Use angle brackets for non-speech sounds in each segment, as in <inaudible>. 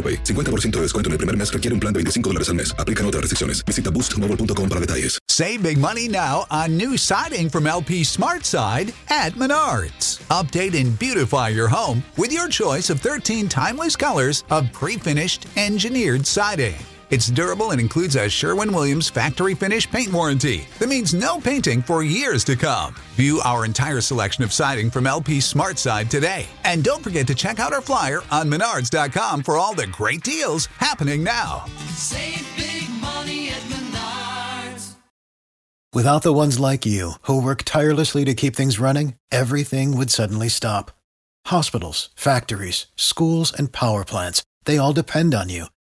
AroPay. 50% de descuento en el primer mes requiere un plan de 25 dólares al mes. Aplican otras restricciones. Visita boostmobile.com para detalles. Save big money now on new siding from LP Smart Side at Menards. Update and beautify your home with your choice of 13 timeless colors of pre-finished engineered siding. It's durable and includes a Sherwin Williams factory finish paint warranty that means no painting for years to come. View our entire selection of siding from LP Smart Side today. And don't forget to check out our flyer on menards.com for all the great deals happening now. Save big money at Menards. Without the ones like you, who work tirelessly to keep things running, everything would suddenly stop. Hospitals, factories, schools, and power plants, they all depend on you.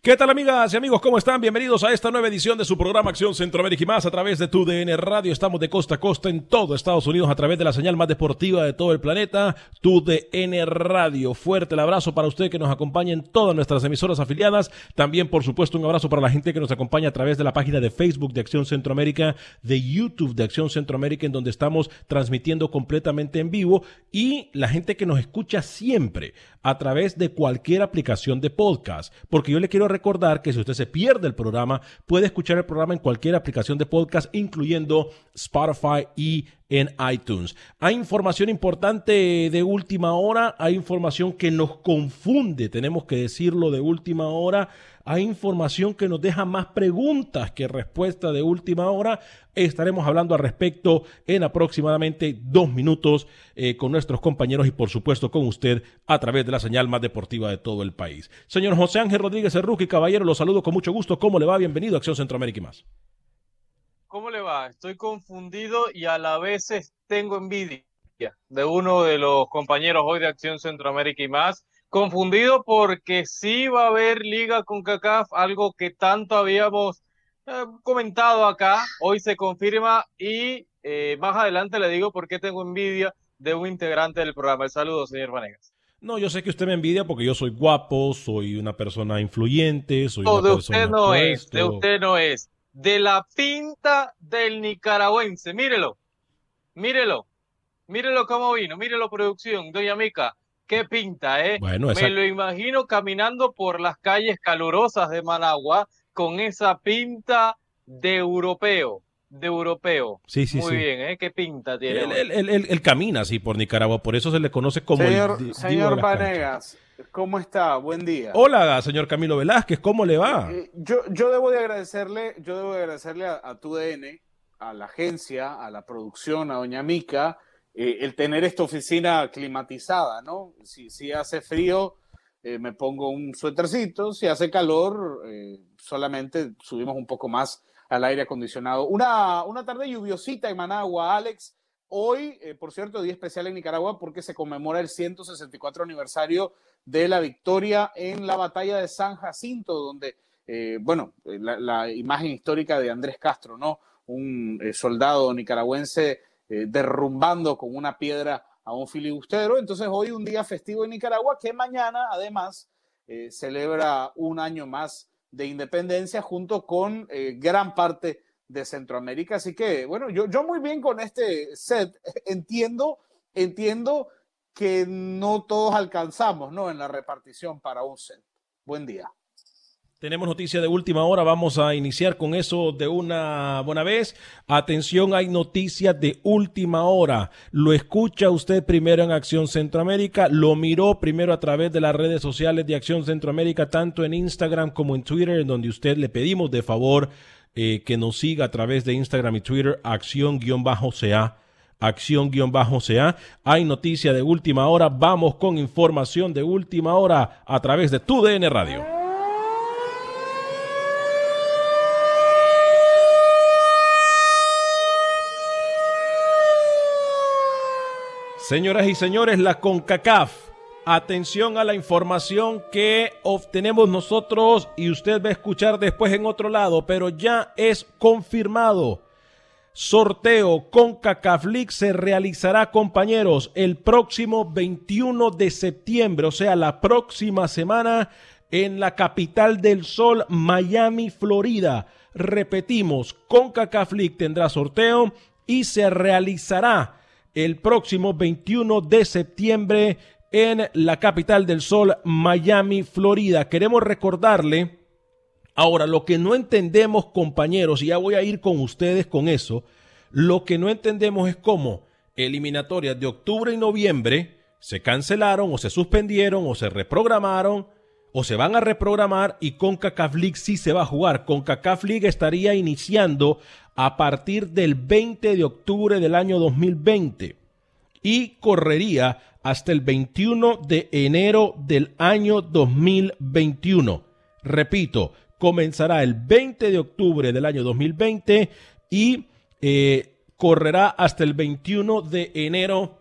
¿Qué tal amigas y amigos? ¿Cómo están? Bienvenidos a esta nueva edición de su programa Acción Centroamérica y más a través de tu DN Radio. Estamos de costa a costa en todo Estados Unidos a través de la señal más deportiva de todo el planeta, tu DN Radio. Fuerte el abrazo para usted que nos acompaña en todas nuestras emisoras afiliadas. También, por supuesto, un abrazo para la gente que nos acompaña a través de la página de Facebook de Acción Centroamérica, de YouTube de Acción Centroamérica, en donde estamos transmitiendo completamente en vivo y la gente que nos escucha siempre a través de cualquier aplicación de podcast. Porque yo le quiero recordar que si usted se pierde el programa, puede escuchar el programa en cualquier aplicación de podcast, incluyendo Spotify y en iTunes. Hay información importante de última hora, hay información que nos confunde, tenemos que decirlo de última hora. Hay información que nos deja más preguntas que respuestas de última hora. Estaremos hablando al respecto en aproximadamente dos minutos eh, con nuestros compañeros y por supuesto con usted a través de la señal más deportiva de todo el país. Señor José Ángel Rodríguez Erruque, caballero, lo saludo con mucho gusto. ¿Cómo le va? Bienvenido a Acción Centroamérica y más. ¿Cómo le va? Estoy confundido y a la vez tengo envidia de uno de los compañeros hoy de Acción Centroamérica y más. Confundido porque sí va a haber liga con CACAF, algo que tanto habíamos eh, comentado acá. Hoy se confirma y eh, más adelante le digo por qué tengo envidia de un integrante del programa. El saludo, señor Vanegas. No, yo sé que usted me envidia porque yo soy guapo, soy una persona influyente, soy No, una de persona usted no es, de usted no es. De la pinta del nicaragüense. Mírelo, mírelo, mírelo cómo vino, mírelo producción, doña Mica. Qué pinta, ¿eh? Bueno, Me esa- lo imagino caminando por las calles calurosas de Managua con esa pinta de europeo, de europeo. Sí, sí, Muy sí. bien, ¿eh? Qué pinta tiene. Él, él- él- él- él camina así por Nicaragua, por eso se le conoce como señor el señor. Vanegas, ¿cómo está? Buen día. Hola, señor Camilo Velázquez, ¿cómo le va? Eh, yo, yo debo de agradecerle, yo debo de agradecerle a, a TUDN, a la agencia, a la producción, a Doña Mica, eh, el tener esta oficina climatizada, ¿no? Si, si hace frío, eh, me pongo un suétercito, si hace calor, eh, solamente subimos un poco más al aire acondicionado. Una, una tarde lluviosita en Managua, Alex. Hoy, eh, por cierto, día especial en Nicaragua porque se conmemora el 164 aniversario de la victoria en la batalla de San Jacinto, donde, eh, bueno, eh, la, la imagen histórica de Andrés Castro, ¿no? Un soldado nicaragüense eh, derrumbando con una piedra a un filibustero. Entonces, hoy un día festivo en Nicaragua que mañana, además, eh, celebra un año más de independencia junto con eh, gran parte de Centroamérica. Así que, bueno, yo, yo muy bien con este set. <laughs> Entiendo, entiendo que no todos alcanzamos, ¿no? En la repartición para un set. Buen día. Tenemos noticia de última hora, vamos a iniciar con eso de una buena vez. Atención, hay noticias de última hora. Lo escucha usted primero en Acción Centroamérica, lo miró primero a través de las redes sociales de Acción Centroamérica, tanto en Instagram como en Twitter, en donde usted le pedimos de favor eh, que nos siga a través de Instagram y Twitter, acción-ca. Acción-CA. Hay noticia de última hora. Vamos con información de última hora a través de tu DN Radio. Señoras y señores, la CONCACAF. Atención a la información que obtenemos nosotros y usted va a escuchar después en otro lado, pero ya es confirmado. Sorteo CONCACAF League se realizará, compañeros, el próximo 21 de septiembre, o sea, la próxima semana en la capital del sol, Miami, Florida. Repetimos, CONCACAF tendrá sorteo y se realizará el próximo 21 de septiembre en la capital del sol, Miami, Florida. Queremos recordarle, ahora, lo que no entendemos, compañeros, y ya voy a ir con ustedes con eso, lo que no entendemos es cómo eliminatorias de octubre y noviembre se cancelaron o se suspendieron o se reprogramaron o se van a reprogramar y CONCACAF League sí se va a jugar. CONCACAF League estaría iniciando a partir del 20 de octubre del año 2020 y correría hasta el 21 de enero del año 2021. Repito, comenzará el 20 de octubre del año 2020 y eh, correrá hasta el 21 de enero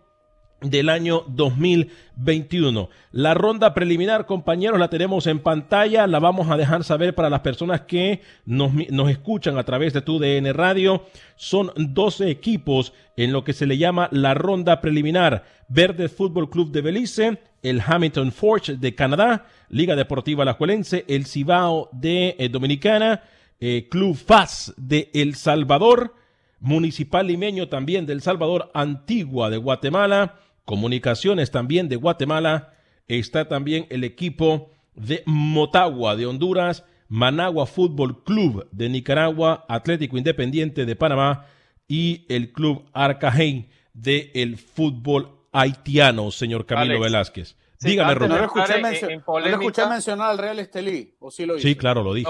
del año 2021. La ronda preliminar, compañeros, la tenemos en pantalla, la vamos a dejar saber para las personas que nos, nos, escuchan a través de tu DN Radio. Son 12 equipos en lo que se le llama la ronda preliminar. Verde Fútbol Club de Belice, el Hamilton Forge de Canadá, Liga Deportiva Alajuelense, el Cibao de eh, Dominicana, eh, Club FAS de El Salvador, Municipal Limeño también del Salvador, Antigua de Guatemala, Comunicaciones también de Guatemala. Está también el equipo de Motagua de Honduras, Managua Fútbol Club de Nicaragua, Atlético Independiente de Panamá y el Club Arcajay de el fútbol haitiano, señor Camilo Velázquez. Dígame, Romero. No lo escuché, mencionar al Real Estelí, ¿o sí lo Sí, claro, lo dije.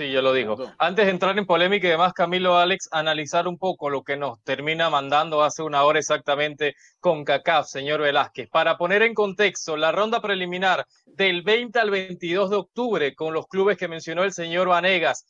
Sí, yo lo digo. Antes de entrar en polémica y demás, Camilo Alex, analizar un poco lo que nos termina mandando hace una hora exactamente con CACAF, señor Velázquez. Para poner en contexto, la ronda preliminar del 20 al 22 de octubre con los clubes que mencionó el señor Vanegas,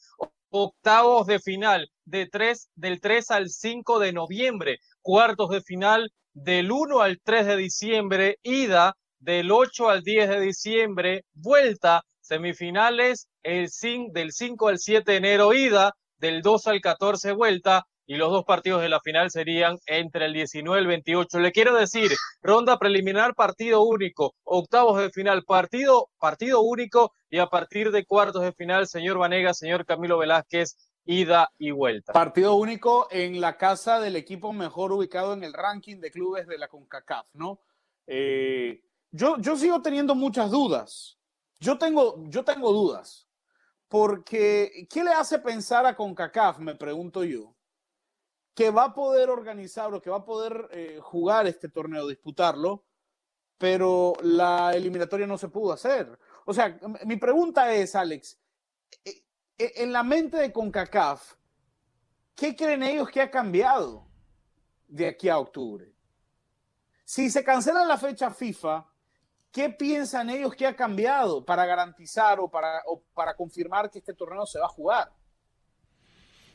octavos de final de 3, del 3 al 5 de noviembre, cuartos de final del 1 al 3 de diciembre, ida del 8 al 10 de diciembre, vuelta semifinales el del 5 al 7 de enero ida, del 2 al 14 vuelta, y los dos partidos de la final serían entre el 19 y el 28. Le quiero decir, ronda preliminar, partido único, octavos de final, partido, partido único, y a partir de cuartos de final, señor Vanega, señor Camilo Velázquez, ida y vuelta. Partido único en la casa del equipo mejor ubicado en el ranking de clubes de la CONCACAF, ¿no? Eh, yo, yo sigo teniendo muchas dudas yo tengo, yo tengo dudas, porque ¿qué le hace pensar a CONCACAF, me pregunto yo, que va a poder organizar o que va a poder eh, jugar este torneo, disputarlo, pero la eliminatoria no se pudo hacer? O sea, mi pregunta es, Alex, eh, eh, en la mente de CONCACAF, ¿qué creen ellos que ha cambiado de aquí a octubre? Si se cancela la fecha FIFA, ¿Qué piensan ellos que ha cambiado para garantizar o para, para confirmar que este torneo se va a jugar?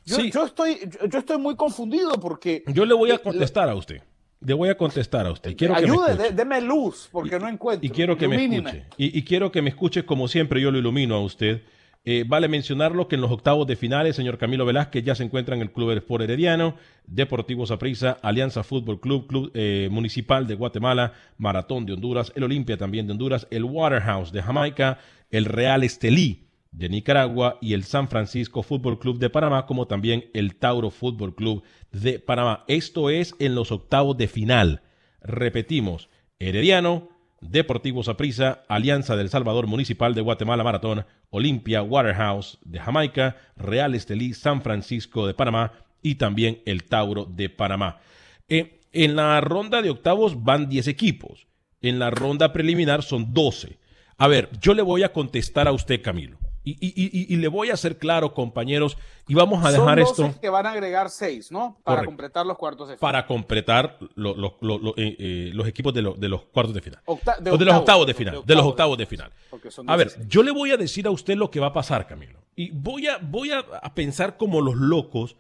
Yo, yo, estoy, yo, estoy muy confundido porque... Yo le voy a contestar a usted. Le voy a contestar a usted. Quiero Ayude, que deme luz, porque no encuentro. Y quiero que me escuche. Y, y, quiero que me escuche como siempre yo lo ilumino a usted. Eh, vale mencionarlo que en los octavos de finales, señor Camilo Velázquez ya se encuentra en el Club Sport Herediano, Deportivo Saprissa, Alianza Fútbol Club, Club eh, Municipal de Guatemala, Maratón de Honduras, el Olimpia también de Honduras, el Waterhouse de Jamaica, el Real Estelí de Nicaragua y el San Francisco Fútbol Club de Panamá, como también el Tauro Fútbol Club de Panamá. Esto es en los octavos de final. Repetimos, Herediano, Deportivo Saprissa, Alianza del Salvador Municipal de Guatemala Maratón, Olimpia Waterhouse de Jamaica, Real Estelí San Francisco de Panamá y también el Tauro de Panamá. Eh, en la ronda de octavos van 10 equipos. En la ronda preliminar son 12. A ver, yo le voy a contestar a usted, Camilo. Y, y- y- y le voy a ser claro, compañeros, y vamos a dejar Son 12 esto que van a agregar 6, ¿no? Para Correcto. completar los cuartos de final. para completar lo- lo- lo- lo- eh, eh, los equipos de, lo- de los cuartos de final. Octa- O de los octavos de final. De los octavos de final. Son A ver, 16. yo le voy a decir a usted lo que va a pasar, Camilo. Y voy a, voy a, a pensar como los locos.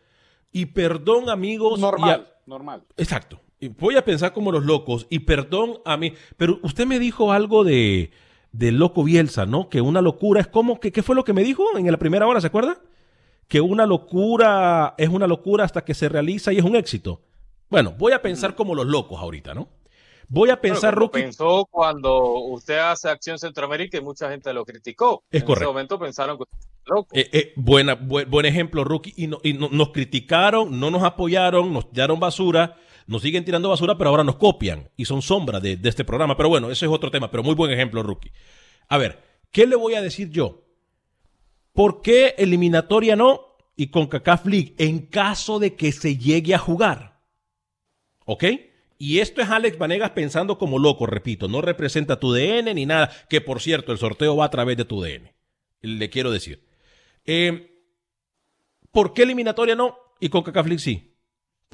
Y perdón, amigos. a- Normal, normal. Exacto. Voy a pensar como los locos. Y perdón a mí. Pero usted me dijo algo de, de loco Bielsa, ¿no? Que una locura es como. Que, ¿Qué fue lo que me dijo en la primera hora? ¿Se acuerda? Que una locura es una locura hasta que se realiza y es un éxito. Bueno, voy a pensar como los locos ahorita, ¿no? Voy a pensar, Rookie. pensó cuando usted hace Acción Centroamérica y mucha gente lo criticó. Es en correcto. ese momento pensaron que usted era loco. Eh, eh, buena, buen, buen ejemplo, Rookie. Y, no- y no- nos criticaron, no nos apoyaron, nos tiraron basura, nos siguen tirando basura, pero ahora nos copian y son sombra de, este programa. Pero bueno, ese es otro tema, pero muy buen ejemplo, Rookie. A ver, ¿qué le voy a decir yo? ¿Por qué eliminatoria no y con CACAF League en caso de que se llegue a jugar? ¿Ok? Y esto es Alex Vanegas pensando como loco, repito, no representa tu DN ni nada, que por cierto, el sorteo va a través de tu DN. Le quiero decir. Eh, ¿Por qué eliminatoria no y con CACAF League sí?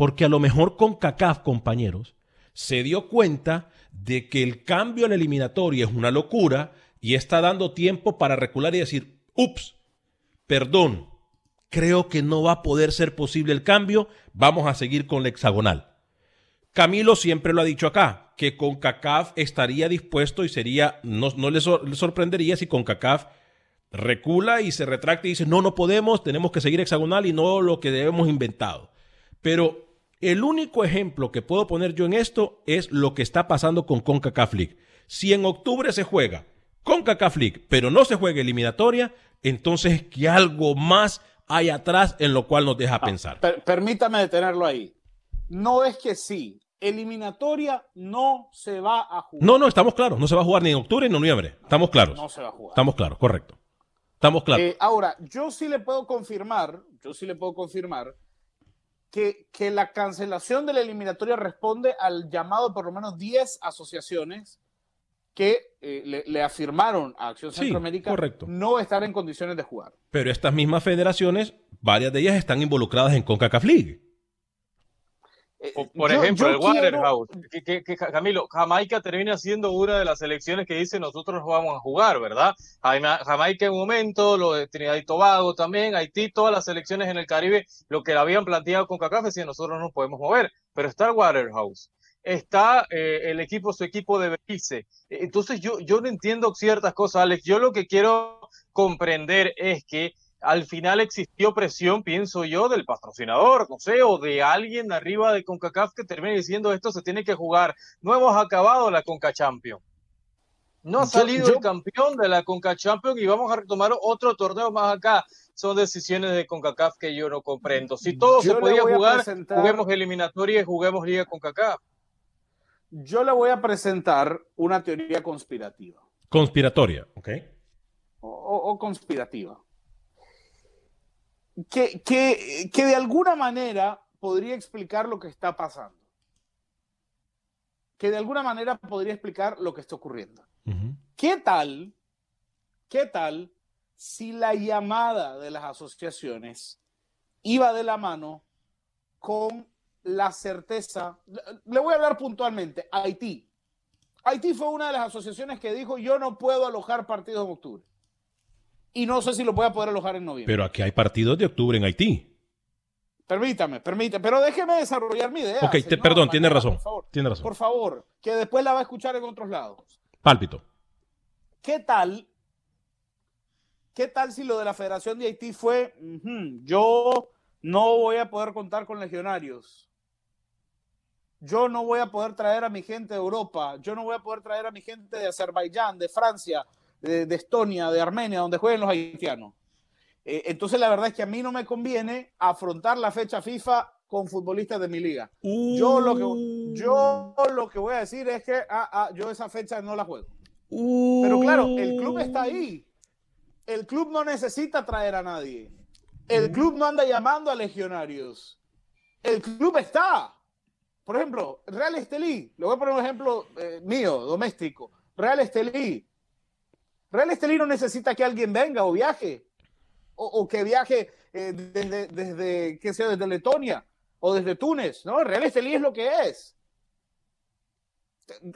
Porque a lo mejor con CACAF, compañeros, se dio cuenta de que el cambio en eliminatoria es una locura y está dando tiempo para recular y decir, ups, perdón, creo que no va a poder ser posible el cambio, vamos a seguir con la hexagonal. Camilo siempre lo ha dicho acá, que con CACAF estaría dispuesto y sería, no, no le, le sorprendería si con CACAF recula y se retracta y dice, no, no podemos, tenemos que seguir hexagonal y no lo que debemos inventado. Pero el único ejemplo que puedo poner yo en esto es lo que está pasando con CONCACAF League. Si en octubre se juega CONCACAF League, pero no se juega eliminatoria, entonces que algo más hay atrás en lo cual nos deja pensar. Per- permítame detenerlo ahí. No es que sí. Eliminatoria no se va a jugar. No, no, estamos claros. No se va a jugar ni en octubre ni en noviembre. Estamos claros. No se va a jugar. Estamos claros, correcto. Estamos claros. Eh, ahora, yo sí le puedo confirmar, yo sí le puedo confirmar que, que la cancelación de la eliminatoria responde al llamado por lo menos 10 asociaciones que eh, le, le afirmaron a Acción Centroamérica correcto. no estar en condiciones de jugar. Pero estas mismas federaciones, varias de ellas están involucradas en CONCACAF League. Eh, Por, yo- ejemplo, yo el quiero- Waterhouse. Que, que- que, Camilo, Jamaica termina siendo una de las selecciones que dice nosotros no vamos a jugar, ¿verdad? Jama- Jamaica en un momento, lo de Trinidad y Tobago también, Haití, todas las selecciones en el Caribe, lo que habían planteado con CACAF decía nosotros no nos podemos mover, pero está el Waterhouse. Está eh, el equipo, su equipo de Belice. Eh, Entonces yo, yo no entiendo ciertas cosas, Alex. Yo lo que quiero comprender es que al final existió presión, pienso yo, del patrocinador, no sé, o de alguien arriba de CONCACAF que termine diciendo esto se tiene que jugar. No hemos acabado la CONCA Champion. No ha salido yo- el campeón de la CONCA Champion y vamos a retomar otro torneo más acá. Son decisiones de CONCACAF que yo no comprendo. Si todo Yo se podía jugar, presentar- juguemos eliminatoria y juguemos Liga CONCACAF. Yo le voy a presentar una teoría conspirativa Conspiratoria, ¿ok? o, o- o conspirativa. Que, que, que de alguna manera podría explicar lo que está pasando. Que de alguna manera podría explicar lo que está ocurriendo. ¿Qué tal? ¿Qué tal si la llamada de las asociaciones iba de la mano con la certeza? Le- Le voy a hablar puntualmente. Haití. Haití fue una de las asociaciones que dijo yo no puedo alojar partidos en octubre. Y no sé si lo voy a poder alojar en noviembre. Pero aquí hay partidos de octubre en Haití. Permítame, permítame, pero déjeme desarrollar mi idea. Ok, te- perdón, tiene razón. Por favor, Tiene razón. por favor, que después la va a escuchar en otros lados. Pálpito. ¿Qué tal? ¿Qué tal si lo de la Federación de Haití fue, "Ujú, yo no voy a poder contar con legionarios? Yo no voy a poder traer a mi gente de Europa, yo no voy a poder traer a mi gente de Azerbaiyán, de Francia, de, de Estonia, de Armenia, donde jueguen los haitianos. Eh, entonces la verdad es que a mí no me conviene afrontar la fecha FIFA con futbolistas de mi liga. Yo, lo que, yo lo que voy a decir es que ah, ah, yo esa fecha no la juego. Pero claro, el club está ahí. El club no necesita traer a nadie. El club no anda llamando a legionarios. El club está. Por ejemplo, Real Estelí, le voy a poner un ejemplo eh, mío, doméstico. Real Estelí. Real Estelí no necesita que alguien venga o viaje. O, o que viaje eh, desde, desde, qué sé, desde Letonia o desde Túnez. ¿no? Real Estelí es lo que es.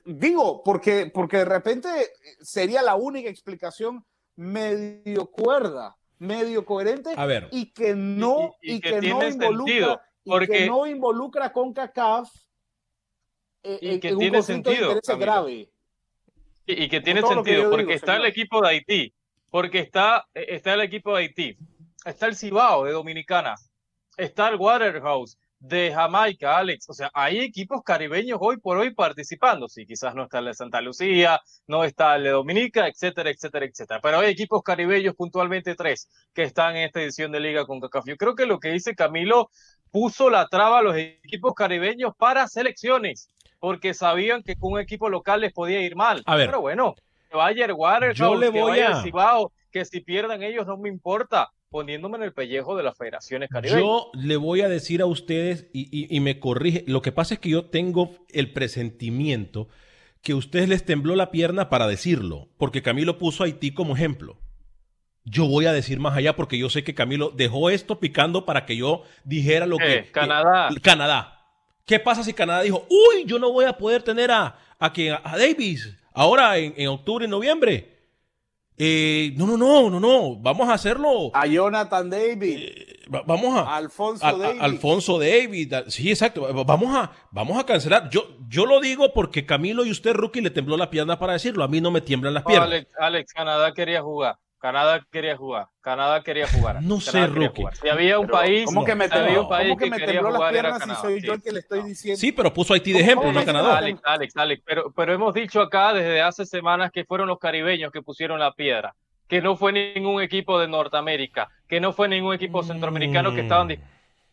Digo, porque, porque de repente sería la única explicación medio cuerda, medio coherente A ver. y que no, Y- y y, que que, no involucra, sentido, y que no involucra con CACAF eh, Y en- que en un tiene conflicto de sentido, Camilo. grave. Y, y que tiene que sentido, porque digo, está el equipo de Haití, porque está, eh, está el equipo de Haití, está el Cibao de Dominicana, está el Waterhouse de Jamaica, Alex. O sea, hay equipos caribeños hoy por hoy participando. Sí, quizás no está el de Santa Lucía, no está el de Dominica, etcétera, etcétera, etcétera. Pero hay equipos caribeños, puntualmente tres, que están en esta edición de Liga con CACAF. Yo creo que lo que dice Camilo puso la traba a los equipos caribeños para selecciones, porque sabían que con un equipo local les podía ir mal. A ver. Pero bueno, que vaya el Yo le que voy vaya a- el Cibao, que si pierdan ellos no me importa, poniéndome en el pellejo de las federaciones caribeñas. Yo le voy a decir a ustedes y, y- y me corrige. Lo que pasa es que yo tengo el presentimiento que a ustedes les tembló la pierna para decirlo, porque Camilo puso a Haití como ejemplo. Yo voy a decir más allá porque yo sé que Camilo dejó esto picando para que yo dijera lo que... Eh, Canadá. que- Canadá. ¿Qué pasa si Canadá dijo, uy, yo no voy a poder tener a, a, que- a Davis ahora en, en octubre y noviembre? Eh, no, no, no, no, no, vamos a hacerlo. A Jonathan David, Va- Vamos a, a Alfonso a- a- David. Alfonso David. a- Sí, exacto. Va- Vamos a, vamos a cancelar. Yo, yo lo digo porque Camilo y usted, Rookie, le tembló la pierna para decirlo. A mí no me tiemblan las piernas. Alex, Alex, Canadá quería jugar. Canadá quería jugar. Canadá quería jugar. No Canadá sé, Rookie. Si había un Pero, país, ¿Cómo que me, si había tembló, un país cómo que que me quería tembló las jugar era piernas si Canadá. soy Sí, yo el que le estoy no. diciendo? Sí, pero puso Haití de ¿Cómo- ejemplo, no Canadá. Alex, Alex, Alex, pero, pero hemos dicho acá desde hace semanas que fueron los caribeños que pusieron la piedra, que no fue ningún equipo de Norteamérica, que no fue ningún equipo centroamericano que estaban...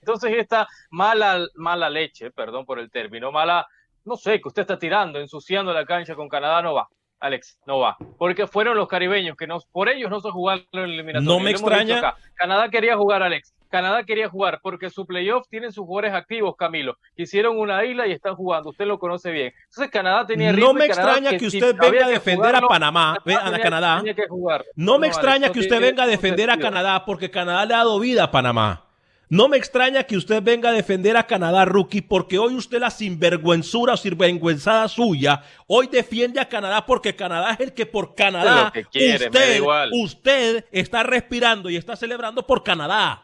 Entonces esta mala, mala leche, perdón por el término, mala, no sé, que usted está tirando, ensuciando la cancha con Canadá, no va. Alex, no va. Porque fueron los caribeños que nos, por ellos no se jugaron en el eliminatorio. No me extraña. Canadá quería jugar, Alex. Canadá quería jugar porque su playoff tienen sus jugadores activos, Camilo. Hicieron una isla y están jugando. Usted lo conoce bien. Entonces Canadá tenía ritmo No me Canadá extraña que usted venga a defender a Panamá, a tenía- Canadá. tenía que jugar. No me Alex, extraña no que usted venga a defender a. Canadá porque Canadá le ha dado vida a Panamá. No me extraña que usted venga a defender a Canadá, rookie, porque hoy usted la sinvergüenzura o sinvergüenzada suya, hoy defiende a Canadá porque Canadá es el que por Canadá que quiere, usted, igual. usted está respirando y está celebrando por Canadá.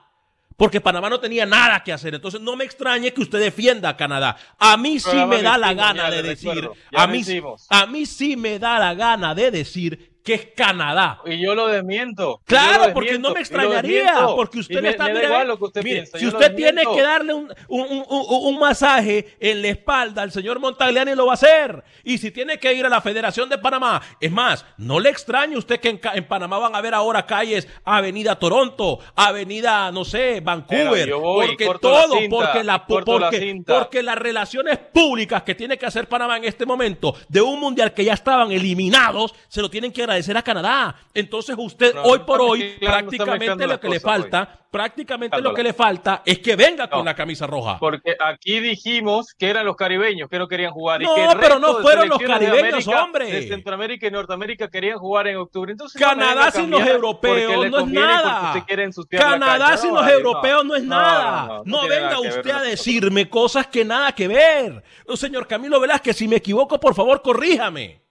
Porque Panamá no tenía nada que hacer. Entonces no me extrañe que usted defienda a Canadá. A mí sí me da la gana de decir, mí, a mí sí me da la gana de decir que es Canadá. Y yo lo desmiento. Claro, lo porque no me extrañaría, porque usted le me- está me da mire, igual lo que usted mire, piensa, si usted tiene que darle un, un- un- masaje en la espalda al señor Montagliani lo va a hacer. Y si tiene que ir a la Federación de Panamá, es más, no le extrañe usted que en, en Panamá van a ver ahora calles Avenida Toronto, Avenida, no sé, Vancouver, voy porque la todo, cinta, porque la porque, porque las relaciones públicas que tiene que hacer Panamá en este momento de un mundial que ya estaban eliminados, se lo tienen que agradecer a Canadá. Entonces usted No, hoy por hoy prácticamente lo que le hoy. falta, prácticamente lo que le falta es que venga No. con la camisa roja. Porque aquí dijimos que eran los caribeños que no querían jugar. No, y que el pero no fueron los de caribeños, América, hombre. De Centroamérica y Norteamérica querían jugar en octubre. Entonces, Canadá sin los europeos no es nada. Canadá sin los europeos no, es nada. no, venga usted a decirme cosas que nada que ver. Señor Camilo Velázquez, si me equivoco, por favor, corríjame.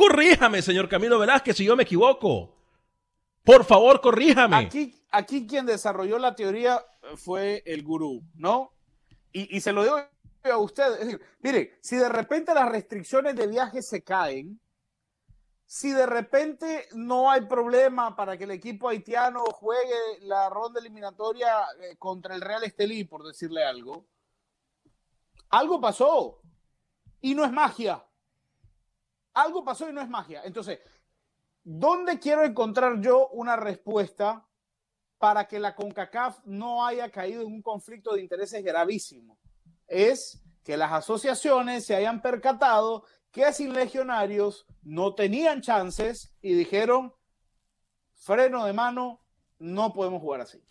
Corríjame, señor Camilo Velázquez, si yo me equivoco. Por favor, corríjame. Aquí, aquí quien desarrolló la teoría fue el gurú, ¿no? Y, y se lo digo a usted. Es decir, mire, si de repente las restricciones de viaje se caen, si de repente no hay problema para que el equipo haitiano juegue la ronda eliminatoria eh, contra el Real Estelí, por decirle algo, algo pasó y no es magia. Algo pasó y no es magia. Entonces, ¿dónde quiero encontrar yo una respuesta para que la CONCACAF no haya caído en un conflicto de intereses gravísimo. Es que las asociaciones se hayan percatado que sin legionarios no tenían chances y dijeron, freno de mano, no podemos jugar así.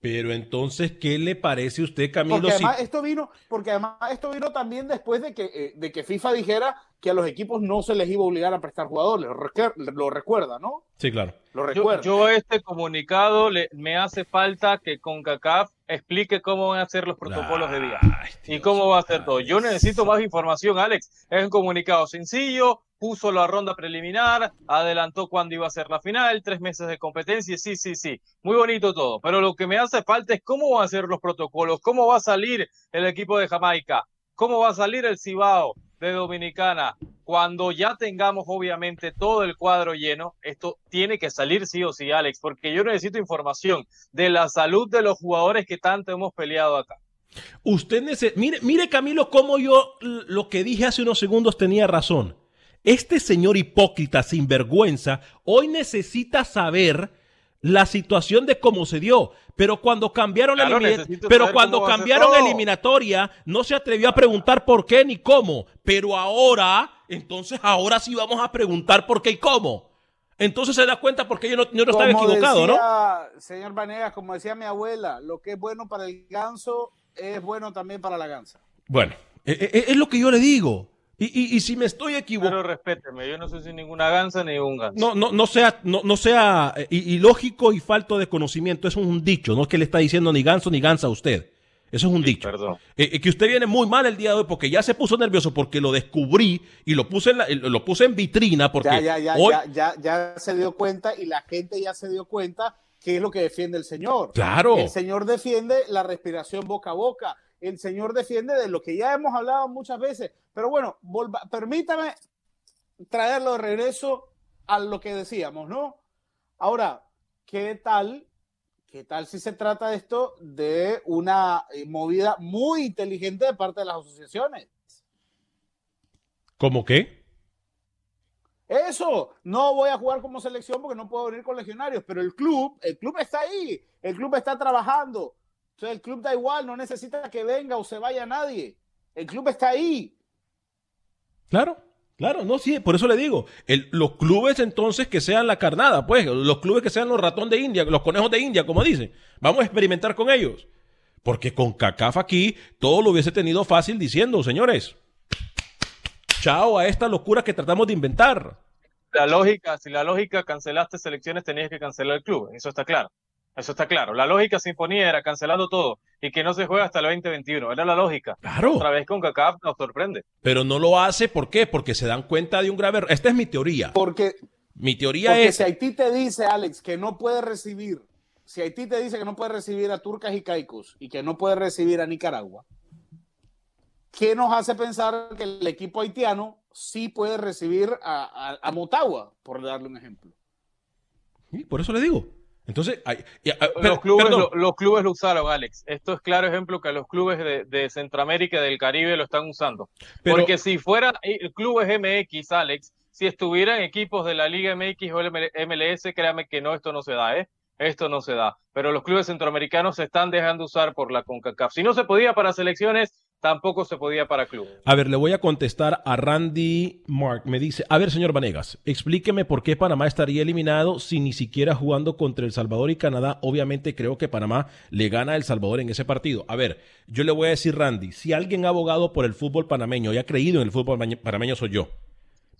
Pero entonces, ¿qué le parece a usted, Camilo? Porque si- además, esto vino, porque además esto vino también después de que, eh, de que FIFA dijera que a los equipos no se les iba a obligar a prestar jugadores. Lo, recuer- lo recuerda, ¿no? Sí, claro. Lo Yo, recuerda. yo este comunicado le, me hace falta que CONCACAF explique cómo van a ser los protocolos de viaje Ay, y cómo va a ser todo. Yo necesito más información, Alex. Es un comunicado sencillo, puso la ronda preliminar, adelantó cuándo iba a ser la final, tres meses de competencia, sí, sí, sí, muy bonito todo. Pero lo que me hace falta es cómo van a ser los protocolos, cómo va a salir el equipo de Jamaica, cómo va a salir el Cibao de Dominicana. Cuando ya tengamos obviamente todo el cuadro lleno, esto tiene que salir sí o sí, Alex, porque yo necesito información de la salud de los jugadores que tanto hemos peleado acá. Usted mire, mire Camilo, cómo yo lo que dije hace unos segundos tenía razón. Este señor hipócrita, sinvergüenza, hoy necesita saber la situación de cómo se dio. Pero cuando cambiaron la Claro, pero cuando cambiaron eliminatoria, no se atrevió a preguntar por qué ni cómo. Pero ahora, entonces ahora sí vamos a preguntar por qué y cómo. Entonces se da cuenta porque yo no, yo no estaba equivocado, ¿no? decía, Señor Vanegas, como decía mi abuela, lo que es bueno para el ganso es bueno también para la gansa. Bueno, e- e- es lo que yo le digo. Y, y- y si me estoy Pero equivocando. respéteme, yo no soy sin ninguna gansa ni un ganso. No, no, no sea, no, no sea eh, ilógico y falto de conocimiento. Eso es un dicho. No es que le está diciendo ni ganso ni gansa a usted. Eso es un dicho. Perdón. Eh, eh, que usted viene muy mal el día de hoy porque ya se puso nervioso porque lo descubrí y lo puse en, la- lo puse en vitrina porque Ya, ya, ya, hoy... ya, ya, ya se dio cuenta y la gente ya se dio cuenta que es lo que defiende el señor. Claro. El señor defiende la respiración boca a boca. El señor defiende de lo que ya hemos hablado muchas veces. Pero bueno, volva- permítame traerlo de regreso a lo que decíamos, ¿no? Ahora, ¿qué tal? ¿Qué tal si se trata de esto de una eh, movida muy inteligente de parte de las asociaciones? ¿Cómo qué? Eso, no voy a jugar como selección porque no puedo venir con legionarios, pero el club, el club está ahí, el club está trabajando. Entonces el club da igual, no necesita que venga o se vaya nadie. El club está ahí. Claro, claro, no, sí, por eso le digo, el- los clubes entonces que sean la carnada, pues, los clubes que sean los ratón de India, los conejos de India, como dicen, vamos a experimentar con ellos. Porque con CACAF aquí todo lo hubiese tenido fácil diciendo, señores, chao a esta locura que tratamos de inventar. La lógica, si la lógica cancelaste selecciones, tenías que cancelar el club. Eso está claro. Eso está claro. La lógica sinfonía era cancelando todo y que no se juega hasta el 2021. Era la lógica. Claro. Otra vez con CACAF nos sorprende. Pero no lo hace, ¿por qué? Porque se dan cuenta de un grave error. Esta es mi teoría. Porque, Mi teoría porque es... si Haití te dice, Alex, que no puede recibir, si Haití te dice que no puede recibir a turcas y caicos y que no puede recibir a Nicaragua, ¿qué nos hace pensar que el equipo haitiano sí puede recibir a, a- a Motagua, por darle un ejemplo? Sí, Por eso le digo. Entonces, y- ah, los, clubes, lo, los clubes lo usaron, Alex. Esto es claro ejemplo que los clubes de, de Centroamérica y del Caribe lo están usando. Pero- Porque si fuera eh, clubes MX, Alex, si estuvieran equipos de la Liga MX o el MLS, créame que no, esto no se da, ¿eh? Esto no se da. Pero los clubes centroamericanos se están dejando usar por la CONCACAF. Si no se podía para selecciones, tampoco se podía para clubes. A ver, le voy a contestar a Randy Mark. Me dice, a ver, señor Vanegas, explíqueme por qué Panamá estaría eliminado si ni siquiera jugando contra El Salvador y Canadá. Obviamente creo que Panamá le gana a El Salvador en ese partido. A ver, yo le voy a decir, Randy, si alguien ha abogado por el fútbol panameño y ha creído en el fútbol panameño soy yo.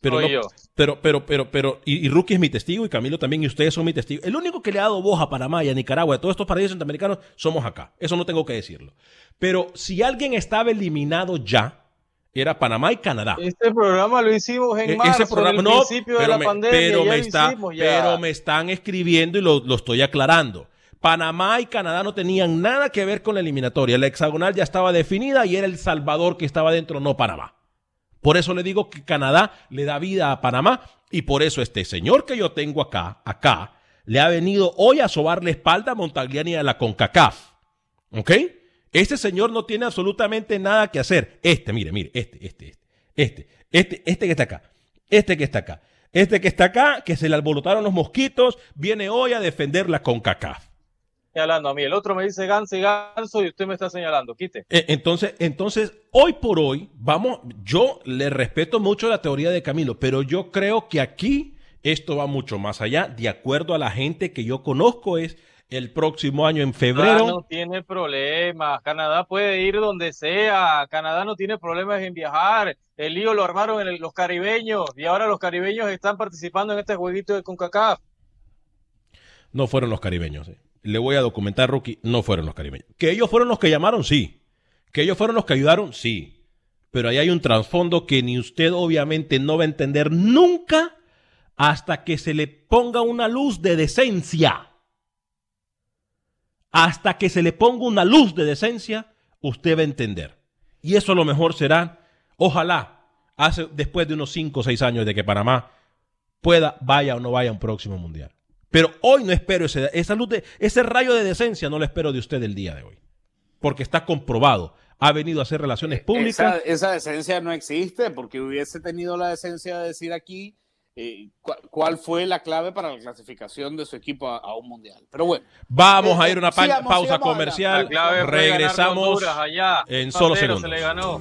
Pero, Soy no- yo. pero, pero, pero, pero, y, y Rookie es mi testigo y Camilo también, y ustedes son mi testigo. El único que le ha dado voz a Panamá y a Nicaragua, a todos estos países centroamericanos, somos acá. Eso no tengo que decirlo. Pero si alguien estaba eliminado ya, era Panamá y Canadá. Este programa lo hicimos en E- marzo, ese programa en el no, principio de pero la me, pandemia. pero ya me lo está, hicimos ya. pero me están escribiendo y lo, lo estoy aclarando. Panamá y Canadá no tenían nada que ver con la eliminatoria. La hexagonal ya estaba definida y era El Salvador que estaba dentro, no Panamá. Por eso le digo que Canadá le da vida a Panamá y por eso este señor que yo tengo acá, acá, le ha venido hoy a sobar la espalda a Montagliani a la CONCACAF. ¿Ok? Este señor no tiene absolutamente nada que hacer. Este, mire, mire, este, este, este, este, este, este que está acá, este que está acá, este que está acá, que se le alborotaron los mosquitos, viene hoy a defender la CONCACAF. Señalando a mí. El otro me dice ganso y ganso y usted me está señalando. Quite. Eh, Entonces, entonces, hoy por hoy, vamos, yo le respeto mucho la teoría de Camilo, pero yo creo que aquí esto va mucho más allá, de acuerdo a la gente que yo conozco, es el próximo año en Canadá febrero. no tiene problemas. Canadá puede ir donde sea. Canadá no tiene problemas en viajar. El lío lo armaron en el- los caribeños y ahora los caribeños están participando en este jueguito de CONCACAF. No fueron los caribeños. eh. Le voy a documentar, Rookie, no fueron los caribeños. Que ellos fueron los que llamaron, sí. Que ellos fueron los que ayudaron, sí. Pero ahí hay un trasfondo que ni usted obviamente no va a entender nunca hasta que se le ponga una luz de decencia. Hasta que se le ponga una luz de decencia, usted va a entender. Y eso a lo mejor será, ojalá, hace, después de unos 5 o 6 años de que Panamá pueda, vaya o no vaya a un próximo mundial. Pero hoy no espero ese, esa luz de, ese rayo de decencia, no lo espero de usted el día de hoy. Porque está comprobado. Ha venido a hacer relaciones públicas. Esa, esa decencia no existe porque hubiese tenido la decencia de decir aquí eh, cu- cuál fue la clave para la clasificación de su equipo a, a un mundial. Pero bueno, Vamos Eh, a ir a una sigamos, pausa sigamos comercial. La clave Regresamos en solo segundos. Se le ganó.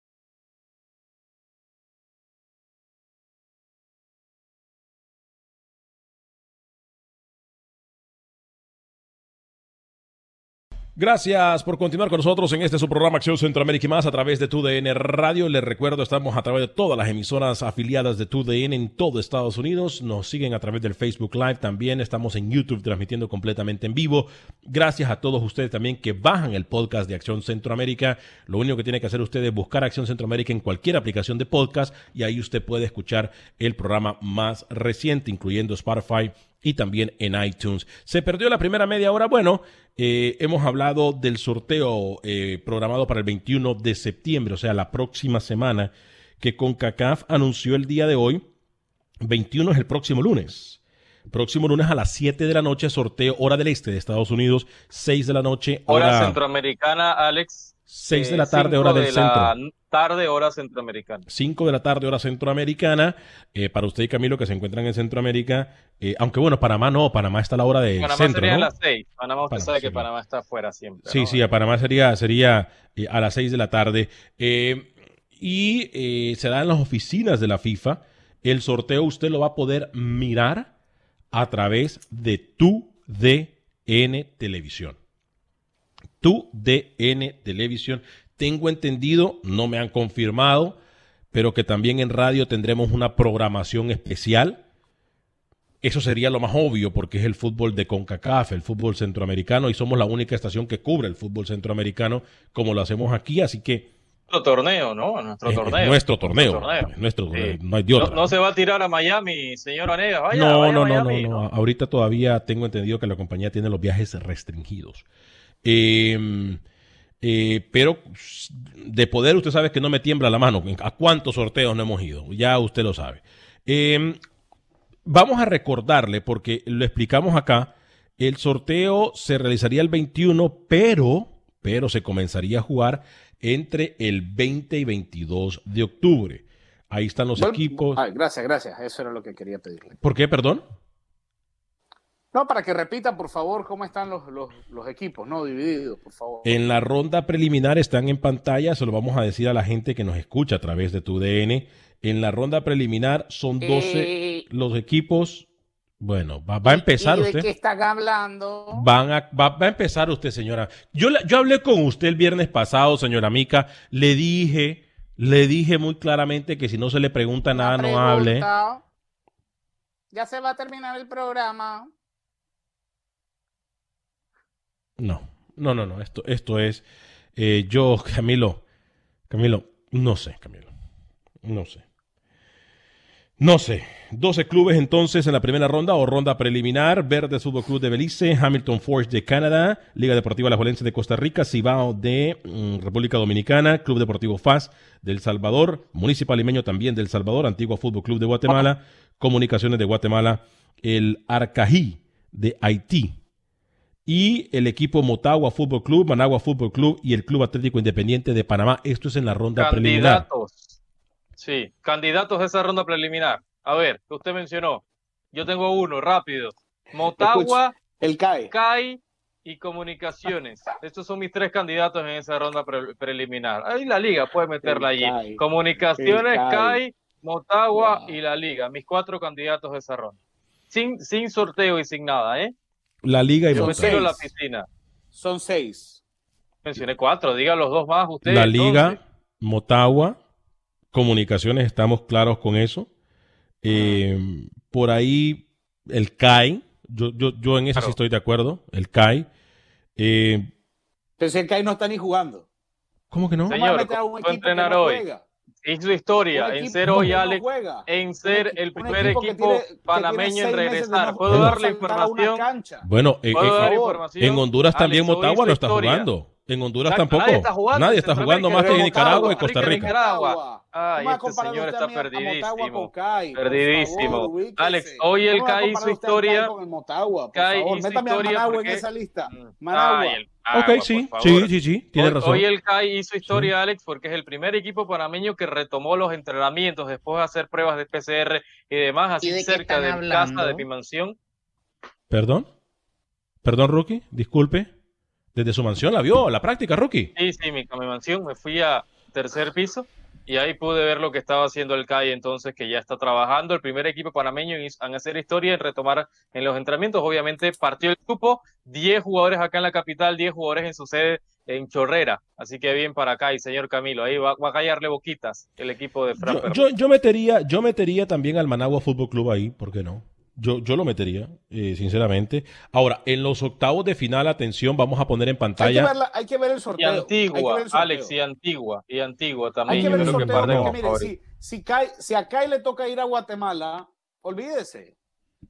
Gracias por continuar con nosotros en este su programa Acción Centroamérica y más a través de TUDN Radio. Les recuerdo, estamos a través de todas las emisoras afiliadas de TUDN en todo Estados Unidos. Nos siguen a través del Facebook Live también. Estamos en YouTube transmitiendo completamente en vivo. Gracias a todos ustedes también que bajan el podcast de Acción Centroamérica. Lo único que tiene que hacer usted es buscar Acción Centroamérica en cualquier aplicación de podcast y ahí usted puede escuchar el programa más reciente, incluyendo Spotify y también en iTunes. Se perdió la primera media hora. Bueno, eh, hemos hablado del sorteo eh, programado para el 21 de septiembre, o sea, la próxima semana, que CONCACAF anunció el día de hoy. 21 es el próximo lunes. Próximo lunes a las 7 de la noche, sorteo hora del este de Estados Unidos, 6 de la noche, Hora hora, centroamericana, Alex. 6 de eh, la tarde, cinco hora del de centro. la tarde, hora centroamericana. 5 de la tarde, hora centroamericana. Eh, para usted y Camilo, que se encuentran en Centroamérica. eh, aunque bueno, Panamá no, Panamá está a la hora de Panamá centro, sería ¿no? a las seis. Panamá, usted Panamá, sabe que Panamá está afuera siempre. Sí, ¿no? sí, a Panamá sería, sería eh, a las 6 de la tarde. Eh, y eh, se da en las oficinas de la FIFA. El sorteo usted lo va a poder mirar a través de tu DN Televisión. Tu DN Televisión. Tengo entendido, no me han confirmado, pero que también en radio tendremos una programación especial. Eso sería lo más obvio porque es el fútbol de CONCACAF, el fútbol centroamericano, y somos la única estación que cubre el fútbol centroamericano como lo hacemos aquí, así que Nuestro torneo, ¿no? Nuestro es, es torneo. nuestro torneo. torneo. es nuestro Sí. torneo, no hay de No, otra. no se va a tirar a Miami, señor Vanegas. Vaya, no, vaya no, no, no, no. Ahorita todavía tengo entendido que la compañía tiene los viajes restringidos. Eh, eh, pero de poder usted sabe que no me tiembla la mano. ¿A cuántos sorteos no hemos ido? Ya usted lo sabe. Eh, vamos a recordarle, porque lo explicamos acá, el sorteo se realizaría el 21, pero, pero se comenzaría a jugar entre el 20 y 22 de octubre. Ahí están los Bueno, equipos. ay, gracias, gracias. Eso era lo que quería pedirle. ¿Por qué, perdón? No, para que repita, por favor, cómo están los, los, los equipos, ¿no? Divididos, por favor. En la ronda preliminar están en pantalla, se lo vamos a decir a la gente que nos escucha a través de tu DN. En la ronda preliminar son 12 Eh, los equipos. Bueno, va, va a empezar ¿Y de usted. qué están hablando? Van a, va, va a empezar usted, señora. Yo, la- yo hablé con usted el viernes pasado, señora Mica. Le dije, le dije muy claramente que si no se le pregunta nada, no hable. Ya se va a terminar el programa. No, no, no, no. Esto, esto es. eh, yo, Camilo, Camilo, no sé, Camilo. No sé. No sé. 12 clubes entonces en la primera ronda o ronda preliminar. Verdes Fútbol Club de Belice, Hamilton Forge de Canadá, Liga Deportiva La Juelense de Costa Rica, Cibao de mm, República Dominicana, Club Deportivo FAS del Salvador, Municipal Limeño también del Salvador, Antigua Fútbol Club de Guatemala, Comunicaciones de Guatemala, el Arcají de Haití y el equipo Motagua Fútbol Club, Managua Fútbol Club y el Club Atlético Independiente de Panamá. Esto es en la ronda preliminar. Candidatos. Sí, candidatos a esa ronda preliminar. A ver, que usted mencionó. Yo tengo uno, rápido. Motagua, El CAE. CAI y Comunicaciones. Estos son mis tres candidatos en esa ronda pre- preliminar. Ahí la liga puede meterla El allí. CAI. Comunicaciones, CAI. CAI, Motagua Wow. y la liga. Mis cuatro candidatos de esa ronda. Sin, sin sorteo y sin nada, ¿eh? La Liga y Yo me tiro la piscina. Son seis. Mencioné cuatro, diga los dos más ustedes. La Liga, entonces. Motagua, Comunicaciones, estamos claros con eso. Eh, por ahí el CAI, yo, yo, yo en eso Claro. sí estoy de acuerdo, el CAI. Eh, Entonces el CAE no está ni jugando. ¿Cómo que no? Señor, ¿Cómo va a meter a un ¿cómo va a equipo que no hoy? juega? Hizo historia Un en equipo ser hoy, no Alex, juega. en ser el primer equipo equipo tiene- panameño en regresar. no- ¿Puedo de no dar la saltar a una información? Bueno, en, ¿Puedo dar información? en Honduras también Alex, hoy Motagua no está historia. jugando. En Honduras Exacto, tampoco. Nadie está jugando. Nadie está jugando más que en Nicaragua y Costa Rica. Nicaragua. Ay, ¿Cómo va a este señor está perdidísimo. Perdidísimo. favor. Alex, hoy el ¿Cómo va a CAI hizo historia? CAI hizo historia Managua en porque- esa lista. Mm. Managua. Ay, el Ok, sí, sí, sí, sí, tiene Hoy, razón. hoy el CAI hizo historia, Alex, porque es el primer equipo panameño que retomó los entrenamientos después de hacer pruebas de PCR y demás, así ¿Y de qué cerca de mi casa, de mi mansión. ¿Perdón? ¿Perdón, Rookie? Disculpe. Desde su mansión la vio, la práctica, Rookie. Sí, sí, mi, mi mansión. Me fui a tercer piso y ahí pude ver lo que estaba haciendo el CAI entonces, que ya está trabajando. El primer equipo panameño en, hacer historia, en retomar en los entrenamientos. Obviamente partió el grupo, 10 jugadores acá en la capital, 10 jugadores en su sede en Chorrera. Así que bien para acá y señor Camilo, ahí va, va a callarle boquitas el equipo de Fran Yo, yo, yo metería, yo metería también al Managua Fútbol Club ahí, ¿por qué no? Yo, yo lo metería, eh, sinceramente. Ahora, en los octavos de final, atención, vamos a poner en Hay que, pantalla. ver la- hay que ver el Y sorteo. hay que Antigua, ver el sorteo. Alex, y Antigua, y Antigua Hay también. que yo ver el creo que sorteo porque, si, si, Kai- si a Kai le toca ir a Guatemala, olvídese.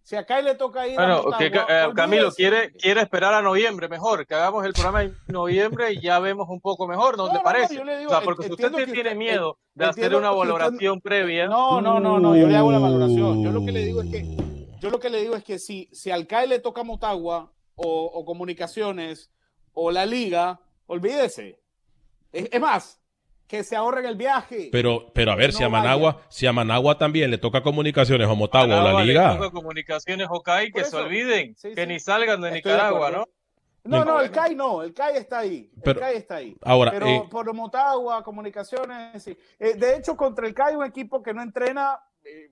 Si a Kai le toca ir a Bueno, Motagua, que, eh, Camilo olvídese. quiere, quiere esperar a noviembre mejor, que hagamos el programa en noviembre y ya vemos un poco mejor, ¿no, No, no, parece? yo le digo, o sea, porque si usted que tiene usted- miedo de hacer una que usted- valoración previa, No, no, no, no, yo le hago la valoración. Yo lo que le digo es que, yo lo que le digo es que si, si al CAE le toca Motagua o, o Comunicaciones o la Liga, olvídese. Es, es más, que se ahorren el viaje. Pero, pero a ver, No si a vaya. Managua, si a Managua también le toca comunicaciones o Motagua o Managua la le Liga. toca comunicaciones Hokai, que Por se eso. olviden, Sí, que ni salgan de Estoy Nicaragua. ¿no? No, no, el CAI no, el CAI está ahí. Pero- el CAI está ahí. Ahora, Pero eh, por Motagua, Comunicaciones, sí. Eh, de hecho, contra el CAI, un equipo que no entrena, eh,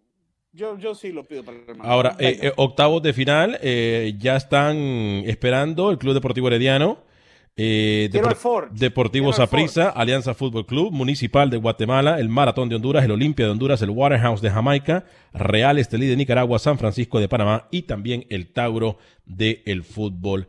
yo, yo sí lo pido para el hermano. Ahora, eh, eh, octavos de final, eh, ya están esperando el Club Deportivo Herediano, eh, Depor- Ford. Deportivo Saprissa, Alianza Fútbol Club, Municipal de Guatemala, el Maratón de Honduras, el Olimpia de Honduras, el Waterhouse de Jamaica, Real Estelí de Nicaragua, San Francisco de Panamá y también el Tauro de el fútbol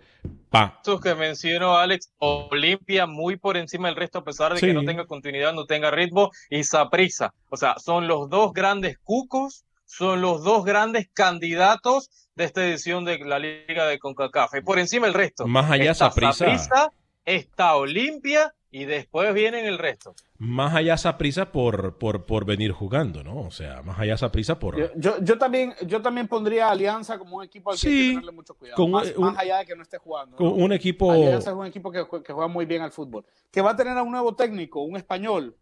pa. Estos que mencionó Alex, Olimpia muy por encima del resto, a pesar de Sí. que no tenga continuidad, no tenga ritmo, y Saprissa. O sea, son los dos grandes cucos, son los dos grandes candidatos de esta edición de la Liga de CONCACAF. Y por encima el resto. Más allá está Saprissa. Está Olimpia y después vienen el resto. Más allá Saprissa por, por, por venir jugando, ¿no? O sea, más allá Saprissa por... Yo, yo, yo también, yo también pondría a Alianza como un equipo al que hay Sí, que tenerle mucho cuidado. con más, un- más allá de que no esté jugando. con ¿no? un equipo... Alianza es un equipo que, que juega muy bien al fútbol. Que va a tener a un nuevo técnico, un español,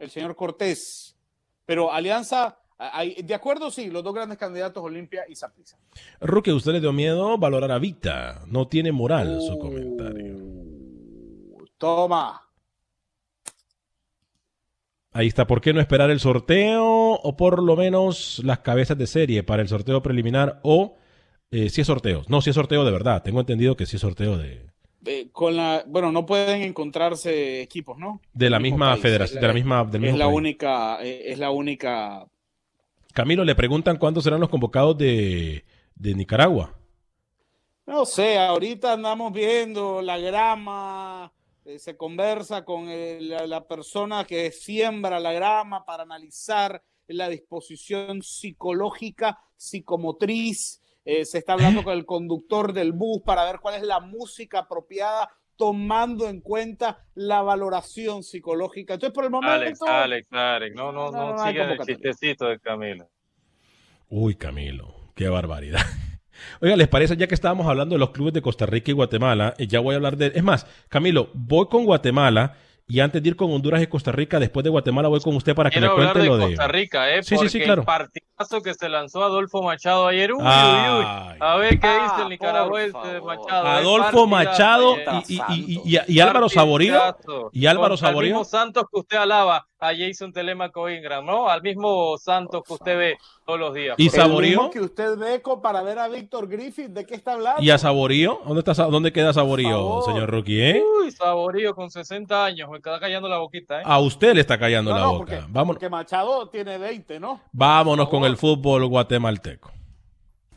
el señor Cortés. Pero Alianza, hay- de acuerdo, sí, los dos grandes candidatos, Olimpia y Saprissa. Ruque, ¿usted le dio miedo valorar a Vita? No tiene moral su comentario. Uh, Toma. Ahí está. ¿Por qué no esperar el sorteo o por lo menos las cabezas de serie para el sorteo preliminar o eh, si es sorteo? No, si es sorteo de verdad. Tengo entendido que si es sorteo de, Eh, con la, bueno, no pueden encontrarse equipos, ¿no? de la misma federación, de la misma, del es mismo la país. única, eh, es la única. Camilo, le preguntan cuándo serán los convocados de, de Nicaragua. No sé, ahorita andamos viendo la grama, eh, se conversa con el- la, la persona que siembra la grama para analizar la disposición psicológica, psicomotriz. Eh, se está hablando <laughs> con el conductor del bus para ver cuál es la música apropiada, tomando en cuenta la valoración psicológica. Entonces, por el momento. Alex, Alex, Alex. No, no, no, No, no sigue el chistecito de Camilo. Uy, Camilo, qué barbaridad. <laughs> Oiga, ¿les parece ya que estábamos hablando de los clubes de Costa Rica y Guatemala? eh, ya voy a hablar de... Es más, Camilo, voy con Guatemala y antes de ir con Honduras y Costa Rica, después de Guatemala voy con usted para que Quiero me hablar cuente de lo de... Costa Rica, ¿eh? Sí, sí, Porque sí, claro. el partidazo que se lanzó Adolfo Machado ayer. Uy, uy, uy. Ay. A ver qué Ah, dice el por nicaragüense de. Machado. ¿eh? Adolfo Machado y, y- y- y- y Álvaro Saborío. ¿Y Álvaro Saborío? mismo Santos que usted alaba a Jason Telemaco Ingram, ¿no? Al mismo Santos que usted ve todos los días. ¿Y Saborío? que usted ve para ver a Víctor Griffith, ¿de qué está hablando? ¿Y a Saborío? ¿Dónde, está, dónde queda Saborío, señor Rookie? eh? Uy, Saborío con 60 años, me queda callando la boquita, ¿eh? A usted le está callando No, la no, boca. porque, Vámonos, porque Machado tiene 20, ¿no? vámonos con el fútbol guatemalteco.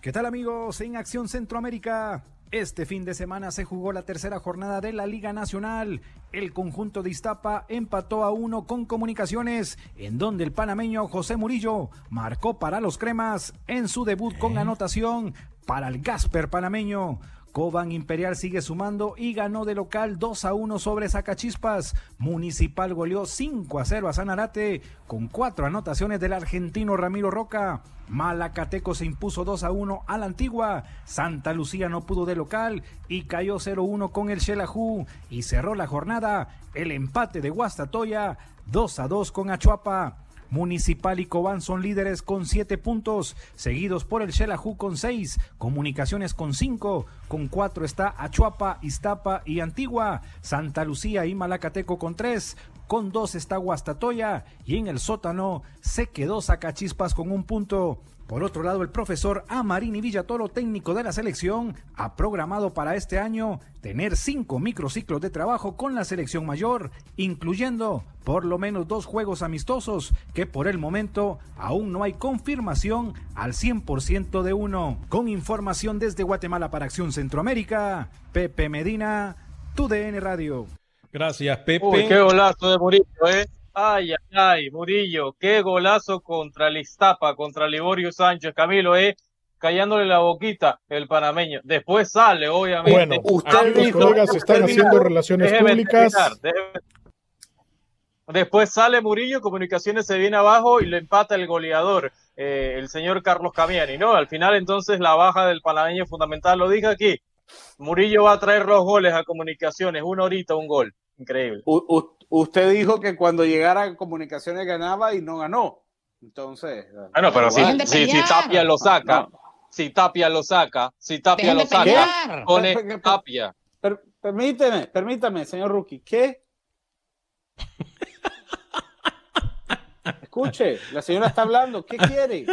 ¿Qué tal amigos? En Acción Centroamérica. Este fin de semana se jugó la tercera jornada de la Liga Nacional. El conjunto de Iztapa empató a uno con Comunicaciones, en donde el panameño José Murillo marcó para los cremas en su debut con anotación para el Gasper panameño. Coban Imperial sigue sumando y ganó de local 2 a 1 sobre Zacachispas. Municipal goleó 5 a 0 a Sanarate con cuatro anotaciones del argentino Ramiro Roca. Malacateco se impuso 2 a 1 a la antigua. Santa Lucía no pudo de local y cayó 0-1 con el Xelajú. Y cerró la jornada el empate de Guastatoya 2 a 2 con Achuapa. Municipal y Cobán son líderes con 7 puntos, seguidos por el Xelajú con 6, Comunicaciones con 5, con 4 está Achuapa, Iztapa y Antigua, Santa Lucía y Malacateco con 3, con 2 está Guastatoya y en el sótano se quedó Zacachispas con un punto. Por otro lado, el profesor Amarini Villatoro, técnico de la selección, ha programado para este año tener cinco microciclos de trabajo con la selección mayor, incluyendo por lo menos dos juegos amistosos, que por el momento aún no hay confirmación al 100% de uno. Con información desde Guatemala para Acción Centroamérica, Pepe Medina, TUDN Radio. Gracias, Pepe. Uy, qué golazo de Murillo, ¿eh? Ay, ay, ay, Murillo, qué golazo contra el Iztapa, contra Liborio Sánchez, Camilo, ¿eh? Callándole la boquita el panameño. Después sale, obviamente. Bueno, Usted los dijo- colegas están usted haciendo relaciones públicas. terminar, déjeme- Después sale Murillo, Comunicaciones se viene abajo y lo empata el goleador, eh, el señor Carlos Camiani, ¿no? Al final entonces la baja del panameño fundamental, lo dije aquí, Murillo va a traer los goles a Comunicaciones, una horita, un gol, increíble. U- u- usted dijo que cuando llegara a Comunicaciones ganaba y no ganó. Entonces. Ah, no, pero si, si Tapia lo saca, si Tapia lo saca, si Tapia lo saca, pone Per- per- Tapia. per- permíteme, permítame, señor Rookie. ¿Qué? Escuche, la señora está hablando. ¿Qué quiere?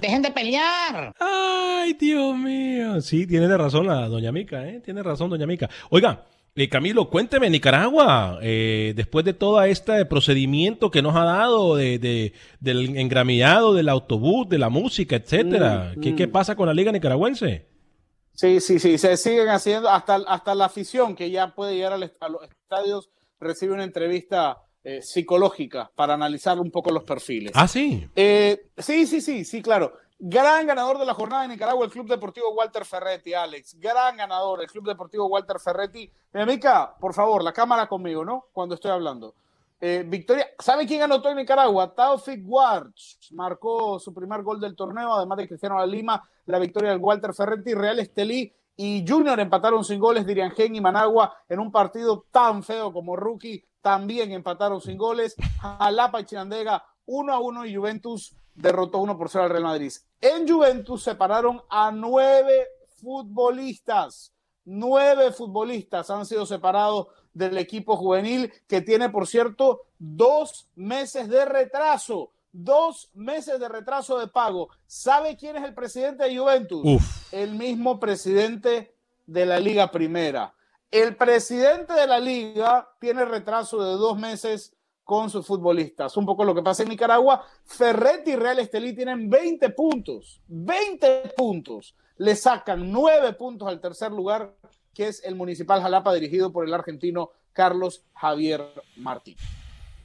Dejen de pelear. Ay, Dios mío. Sí, tiene razón la doña Mica, ¿eh? Tiene razón doña Mica. Oiga, eh, Camilo, cuénteme, Nicaragua, eh, después de todo este procedimiento que nos ha dado de, de- del engramillado del autobús, de la música, etcétera, Mm, ¿qué, mm. qué pasa con la liga nicaragüense? Sí, sí, sí, se siguen haciendo, hasta, hasta la afición que ya puede llegar al a los estadios recibe una entrevista eh, psicológica para analizar un poco los perfiles. Ah, sí. Eh, sí, sí, sí, sí, claro. Gran ganador de la jornada de Nicaragua, el Club Deportivo Walter Ferretti, Alex. Gran ganador, el Club Deportivo Walter Ferretti. Mica, por favor, la cámara conmigo, ¿no? Cuando estoy hablando. Eh, victoria, ¿sabe quién anotó en Nicaragua? Taufik Warch marcó su primer gol del torneo, además de Cristiano La Lima, la victoria del Walter Ferretti, Real Estelí y Junior empataron sin goles, Diriangén y Managua en un partido tan feo como rookie, también empataron sin goles, Jalapa y Chinandega 1 a 1 y Juventus derrotó 1 por 0 al Real Madrid. En Juventus separaron a nueve futbolistas. Nueve futbolistas han sido separados del equipo juvenil que tiene, por cierto, dos meses de retraso. Dos meses de retraso de pago. ¿Sabe quién es el presidente de Juventus? Uf. El mismo presidente de la Liga Primera. El presidente de la liga tiene retraso de dos meses con sus futbolistas. Un poco lo que pasa en Nicaragua. Ferretti y Real Estelí tienen 20 puntos. 20 puntos. Le sacan 9 puntos al tercer lugar, que es el Municipal Jalapa, dirigido por el argentino Carlos Javier Martín.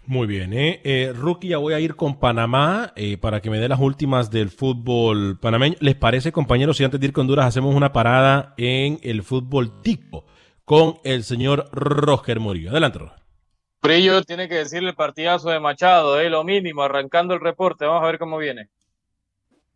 Muy bien, ¿eh? eh Rookie, ya voy a ir con Panamá eh, para que me dé las últimas del fútbol panameño. ¿Les parece, compañeros, si antes de ir con Honduras hacemos una parada en el fútbol tico con el señor Roger Murillo? Adelante, Roger. Brillo tiene que decirle el partidazo de Machado, eh, lo mínimo, arrancando el reporte. Vamos a ver cómo viene.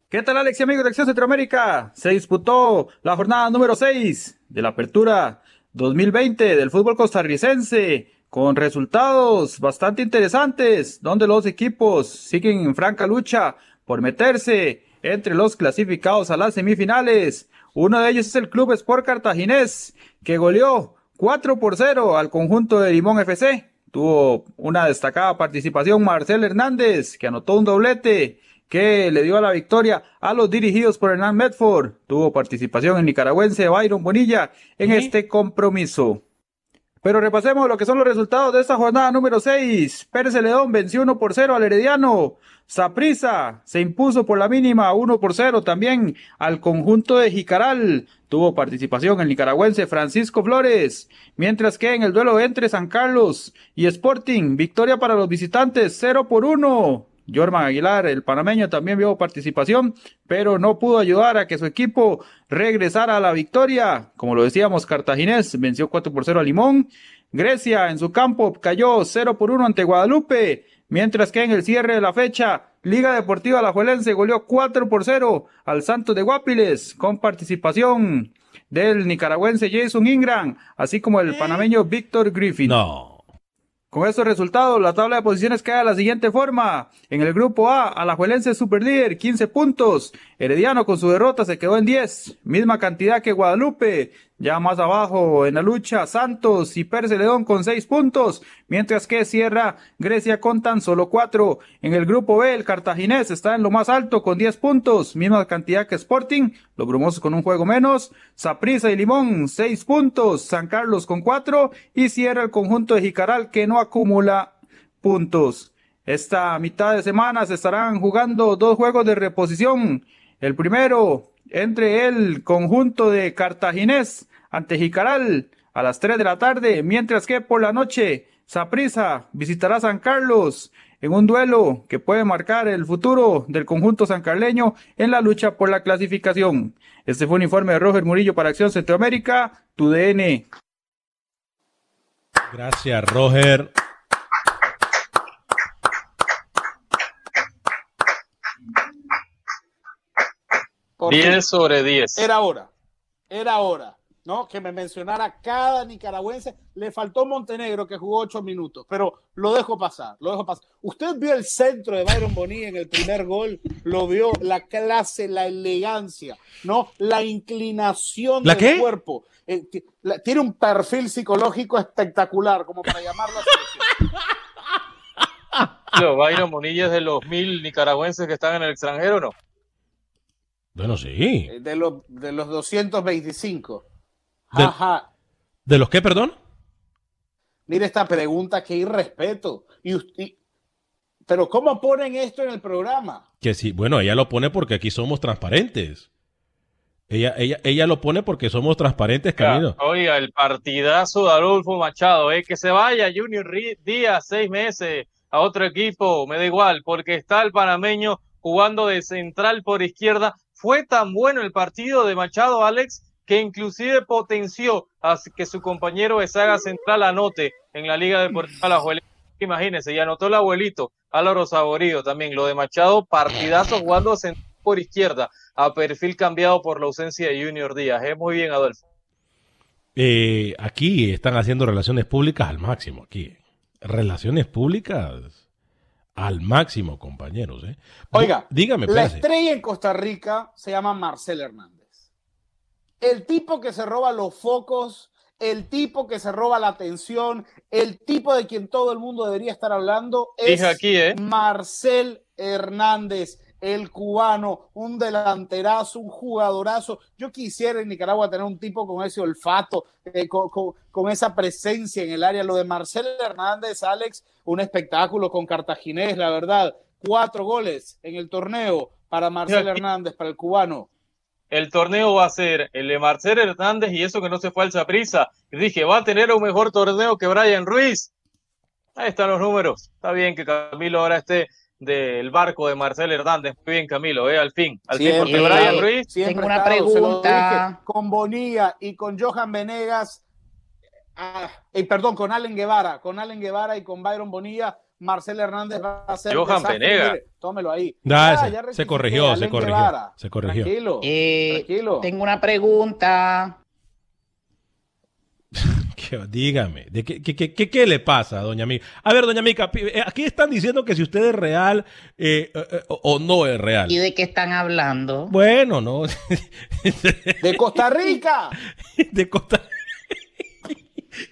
¿Qué tal, Alex amigos de Acción Centroamérica? Se disputó la jornada número 6 de la Apertura 2020 del fútbol costarricense con resultados bastante interesantes, donde los equipos siguen en franca lucha por meterse entre los clasificados a las semifinales. Uno de ellos es el Club Sport Cartaginés, que goleó 4 por 0 al conjunto de Limón FC. Tuvo una destacada participación Marcel Hernández, que anotó un doblete que le dio la victoria a los dirigidos por Hernán Medford. Tuvo participación el nicaragüense Byron Bonilla en este compromiso. Pero repasemos lo que son los resultados de esta jornada número 6. Pérez León venció 1 por 0 al Herediano. Saprisa se impuso por la mínima 1 por 0 también al conjunto de Jicaral. Tuvo participación el nicaragüense Francisco Flores. Mientras que en el duelo entre San Carlos y Sporting, victoria para los visitantes 0 por 1. Jorman Aguilar, el panameño, también vio participación, pero no pudo ayudar a que su equipo regresara a la victoria. Como lo decíamos, Cartaginés venció 4 por 0 a Limón. Grecia en su campo cayó 0 por 1 ante Guadalupe, mientras que en el cierre de la fecha, Liga Deportiva Alajuelense goleó 4 por 0 al Santos de Guapiles, con participación del nicaragüense Jason Ingram, así como el panameño Víctor Griffin. No. Con estos resultados, la tabla de posiciones queda de la siguiente forma. En el grupo A, Alajuelense superlíder, 15 puntos. Herediano con su derrota se quedó en 10. Misma cantidad que Guadalupe. Ya más abajo en la lucha, Santos y Perce León con seis puntos, mientras que cierra Grecia con tan solo cuatro. En el grupo B, el Cartaginés está en lo más alto con diez puntos, misma cantidad que Sporting, los brumosos con un juego menos. Saprissa y Limón, seis puntos. San Carlos con cuatro y cierra el conjunto de Jicaral que no acumula puntos. Esta mitad de semana se estarán jugando dos juegos de reposición. El primero entre el conjunto de Cartaginés ante Jicaral a las 3 de la tarde, mientras que por la noche Saprisa visitará San Carlos en un duelo que puede marcar el futuro del conjunto sancarleño en la lucha por la clasificación. Este fue un informe de Roger Murillo para Acción Centroamérica, tu DN. Gracias, Roger. Diez sobre 10. Era hora. Era hora. ¿No? Que me mencionara cada nicaragüense. Le faltó Montenegro, que jugó ocho minutos, pero lo dejo pasar, lo dejo pasar. Usted vio el centro de Byron Bonilla en el primer gol, lo vio, la clase, la elegancia, ¿no? La inclinación del cuerpo. Eh, tiene un perfil psicológico espectacular, como para llamarlo así. Byron Bonilla es de los mil nicaragüenses que están en el extranjero, ¿no? Bueno, sí. Eh, de los, de los 225. De, ¿De los qué, perdón? Mire esta pregunta, qué irrespeto. Y, pero ¿cómo ponen esto en el programa? Que sí, bueno, ella lo pone porque aquí somos transparentes. Ella, ella, ella lo pone porque somos transparentes, Camilo. Oiga, el partidazo de Adolfo Machado, eh, que se vaya Junior Díaz seis meses a otro equipo, me da igual, porque está el panameño jugando de central por izquierda. Fue tan bueno el partido de Machado, Alex, que inclusive potenció a que su compañero de saga central anote en la Liga Deportiva La Juelense. Imagínense, y anotó el abuelito Álvaro Saborío también. Lo de Machado, partidazo jugando por izquierda, a perfil cambiado por la ausencia de Junior Díaz. Es muy bien, Adolfo. Eh, aquí están haciendo relaciones públicas al máximo. Aquí, relaciones públicas al máximo, compañeros. ¿eh? Oiga, dígame, la estrella en Costa Rica se llama Marcel Hernández el tipo que se roba los focos, el tipo que se roba la atención, el tipo de quien todo el mundo debería estar hablando es aquí, ¿eh? Marcel Hernández, el cubano, un delanterazo, un jugadorazo. Yo quisiera en Nicaragua tener un tipo con ese olfato, eh, con, esa presencia en el área. Lo de Marcel Hernández, Alex, un espectáculo con Cartaginés, la verdad. Cuatro goles en el torneo para Marcel Hernández, para el cubano el torneo va a ser el de Marcel Hernández y eso que no se fue al Saprisa. Y dije, va a tener un mejor torneo que Brian Ruiz. Ahí están los números. Está bien que Camilo ahora esté del barco de Marcel Hernández. Muy bien, Camilo, ¿eh? al fin. Al fin, porque Brian Ruiz. Tengo una estado, pregunta. dije, con Bonilla y con Johan Venegas, ah, eh, perdón, con Allen Guevara, con Allen Guevara y con Byron Bonilla, Marcel Hernández va a ser Johan. Mire, tómelo ahí. Da, Ya, ese, ya se corrigió, se corrigió. Guevara. Se corrigió. Tranquilo, Eh, tranquilo. tengo una pregunta. <laughs> Dígame, ¿de qué, qué, qué- qué- qué le pasa, doña Mica? A ver, doña Mica, eh, aquí están diciendo que si usted es real eh, o, o no es real. ¿Y de qué están hablando? Bueno, no. De Costa Rica. <laughs> de Costa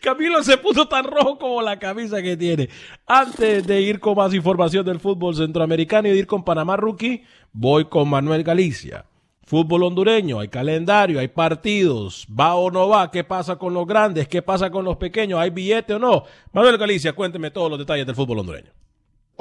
Camilo se puso tan rojo como la camisa que tiene. Antes de ir con más información del fútbol centroamericano y de ir con Panamá Rookie, voy con Manuel Galicia. Fútbol hondureño, hay calendario, hay partidos, va o no va, qué pasa con los grandes, qué pasa con los pequeños, hay billete o no. Manuel Galicia, cuénteme todos los detalles del fútbol hondureño.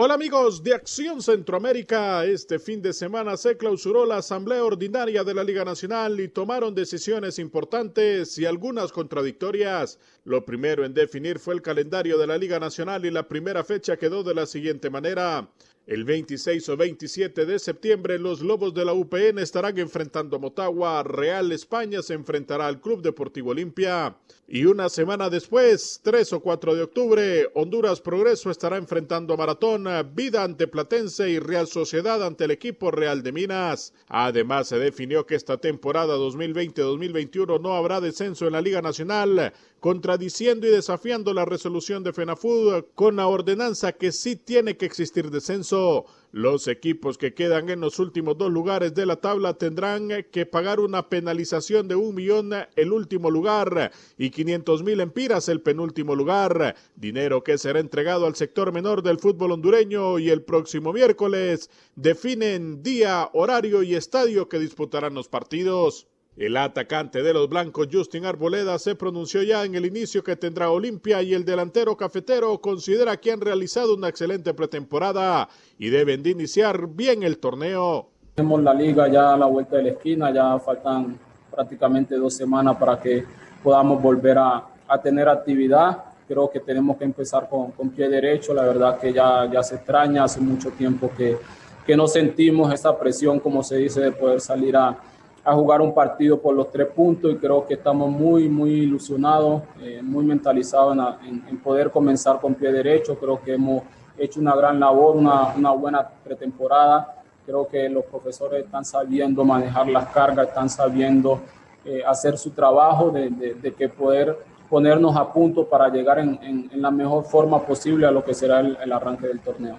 Hola amigos de Acción Centroamérica. Este fin de semana se clausuró la Asamblea Ordinaria de la Liga Nacional y tomaron decisiones importantes y algunas contradictorias. Lo primero en definir fue el calendario de la Liga Nacional y la primera fecha quedó de la siguiente manera. El 26 o 27 de septiembre los Lobos de la UPN estarán enfrentando a Motagua, Real España se enfrentará al Club Deportivo Olimpia. Y una semana después, 3 o 4 de octubre, Honduras Progreso estará enfrentando a Maratón, Vida ante Platense y Real Sociedad ante el equipo Real de Minas. Además se definió que esta temporada 2020-2021 no habrá descenso en la Liga Nacional, contradiciendo y desafiando la resolución de FENAFUD con la ordenanza que sí tiene que existir descenso. Los equipos que quedan en los últimos dos lugares de la tabla tendrán que pagar una penalización de un millón el último lugar y 500 mil empiras el penúltimo lugar, dinero que será entregado al sector menor del fútbol hondureño y el próximo miércoles definen día, horario y estadio que disputarán los partidos. El atacante de los blancos Justin Arboleda se pronunció ya en el inicio que tendrá Olimpia y el delantero cafetero considera que han realizado una excelente pretemporada y deben de iniciar bien el torneo. Tenemos la liga ya a la vuelta de la esquina, ya faltan prácticamente dos semanas para que podamos volver a, a tener actividad. Creo que tenemos que empezar con, con pie derecho, la verdad que ya, ya se extraña, hace mucho tiempo que, que no sentimos esa presión, como se dice, de poder salir a, a jugar un partido por los tres puntos y creo que estamos muy, muy ilusionados, eh, muy mentalizados en, en- poder comenzar con pie derecho. Creo que hemos hecho una gran labor, una, una buena pretemporada. Creo que los profesores están sabiendo manejar las cargas, están sabiendo eh, hacer su trabajo de, de- que poder ponernos a punto para llegar en, en- la mejor forma posible a lo que será el arranque del torneo.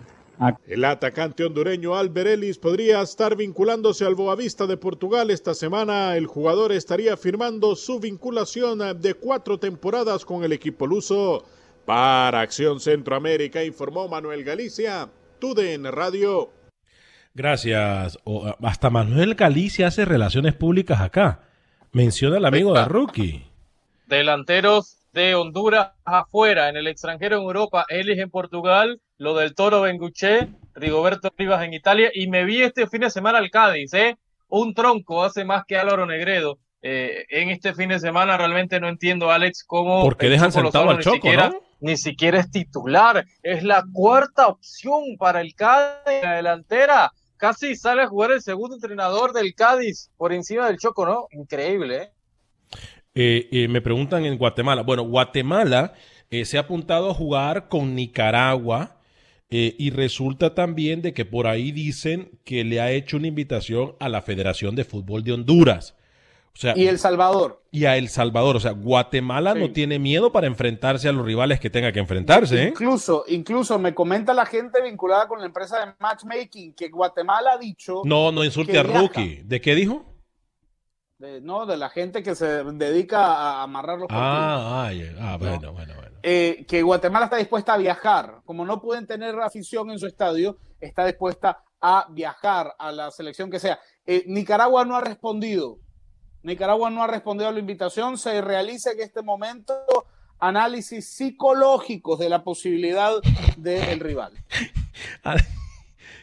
El atacante hondureño Albert Ellis podría estar vinculándose al Boavista de Portugal esta semana. El jugador estaría firmando su vinculación de cuatro temporadas con el equipo luso. Para Acción Centroamérica informó Manuel Galicia, TUDN Radio. Gracias. O, hasta Manuel Galicia hace relaciones públicas acá. Menciona al amigo de Rookie. Delanteros de Honduras afuera, en el extranjero en Europa, Ellis en Portugal, lo del Toro Benguché, Rigoberto Rivas en Italia, y me vi este fin de semana al Cádiz, ¿eh? Un tronco hace más que Álvaro Negredo. Eh, en este fin de semana realmente no entiendo, Alex, cómo. Porque dejan sentado al ni Choco, siquiera- ¿no? Ni siquiera es titular. Es la cuarta opción para el Cádiz en la delantera. Casi sale a jugar el segundo entrenador del Cádiz por encima del Choco, ¿no? Increíble, ¿eh? Eh, eh, me preguntan en Guatemala. Bueno, Guatemala eh, se ha apuntado a jugar con Nicaragua eh, y resulta también de que por ahí dicen que le ha hecho una invitación a la Federación de Fútbol de Honduras. O sea, Y El Salvador. y a El Salvador. O sea, Guatemala no tiene miedo para enfrentarse a los rivales que tenga que enfrentarse. ¿eh? Incluso, incluso me comenta la gente vinculada con la empresa de matchmaking que Guatemala ha dicho. No, no insulte a. Rookie. ¿De qué dijo? De, no, de la gente que se dedica a amarrar los partidos. Ah, ah. Ah, bueno, bueno, bueno. Eh, que Guatemala está dispuesta a viajar. Como no pueden tener afición en su estadio, está dispuesta a viajar a la selección que sea. Eh, Nicaragua no ha respondido. Nicaragua no ha respondido a la invitación. Se realiza en este momento análisis psicológicos de la posibilidad del rival. <laughs>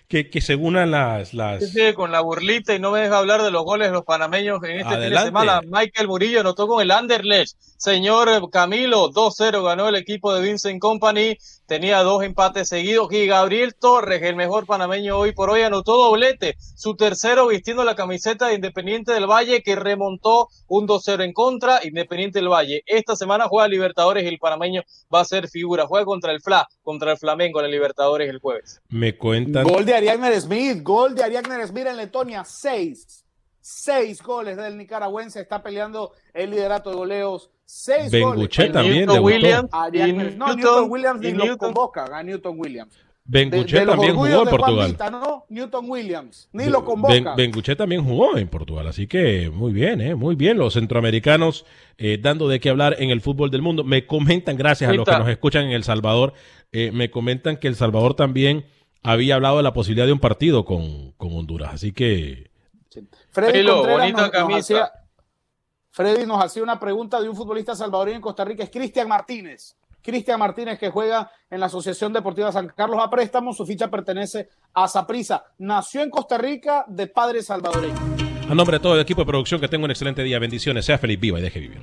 Que, que se unan las... las... Sí, con la burlita y no me deja hablar de los goles de los panameños en este fin de Adelante. semana. Michael Murillo anotó con el Anderlecht. Señor Camilo, 2-0 ganó el equipo de Vincent Company tenía dos empates seguidos. Y Gabriel Torres, el mejor panameño hoy por hoy, anotó doblete, su tercero vistiendo la camiseta de Independiente del Valle, que remontó un 2-0 en contra. Independiente del Valle, esta semana juega Libertadores y el panameño va a ser figura. Juega contra el FLA, contra el Flamengo en la Libertadores el jueves. Me cuentan. Gol de Ariagner Smith, gol de Ariagner Smith en Letonia, seis. Seis goles del nicaragüense, está peleando el liderato de goleos. Seis Benguche goles. también Newton debutó. Williams, Ariagner- y no, Newton- Newton Williams ni lo Newton- convoca, a Newton Williams. Benguche De- de también jugó en Portugal. No, Newton Williams, ni Ben- lo convoca. Benguche también jugó en Portugal, así que muy bien, ¿eh? muy bien. Los centroamericanos eh, dando de qué hablar en el fútbol del mundo. Me comentan, gracias a los que nos escuchan en El Salvador, eh, me comentan que El Salvador también había hablado de la posibilidad de un partido con, con Honduras, así que Freddy Filo, Contreras bonita nos- hacía- Freddy nos hacía una pregunta de un futbolista salvadoreño en Costa Rica, es Cristian Martínez. Cristian Martínez, que juega en la Asociación Deportiva San Carlos a préstamo, su ficha pertenece a Saprisa. Nació en Costa Rica de padre salvadoreño. a nombre de todo el equipo de producción, que tenga un excelente día. Bendiciones, sea feliz, viva y deje vivir.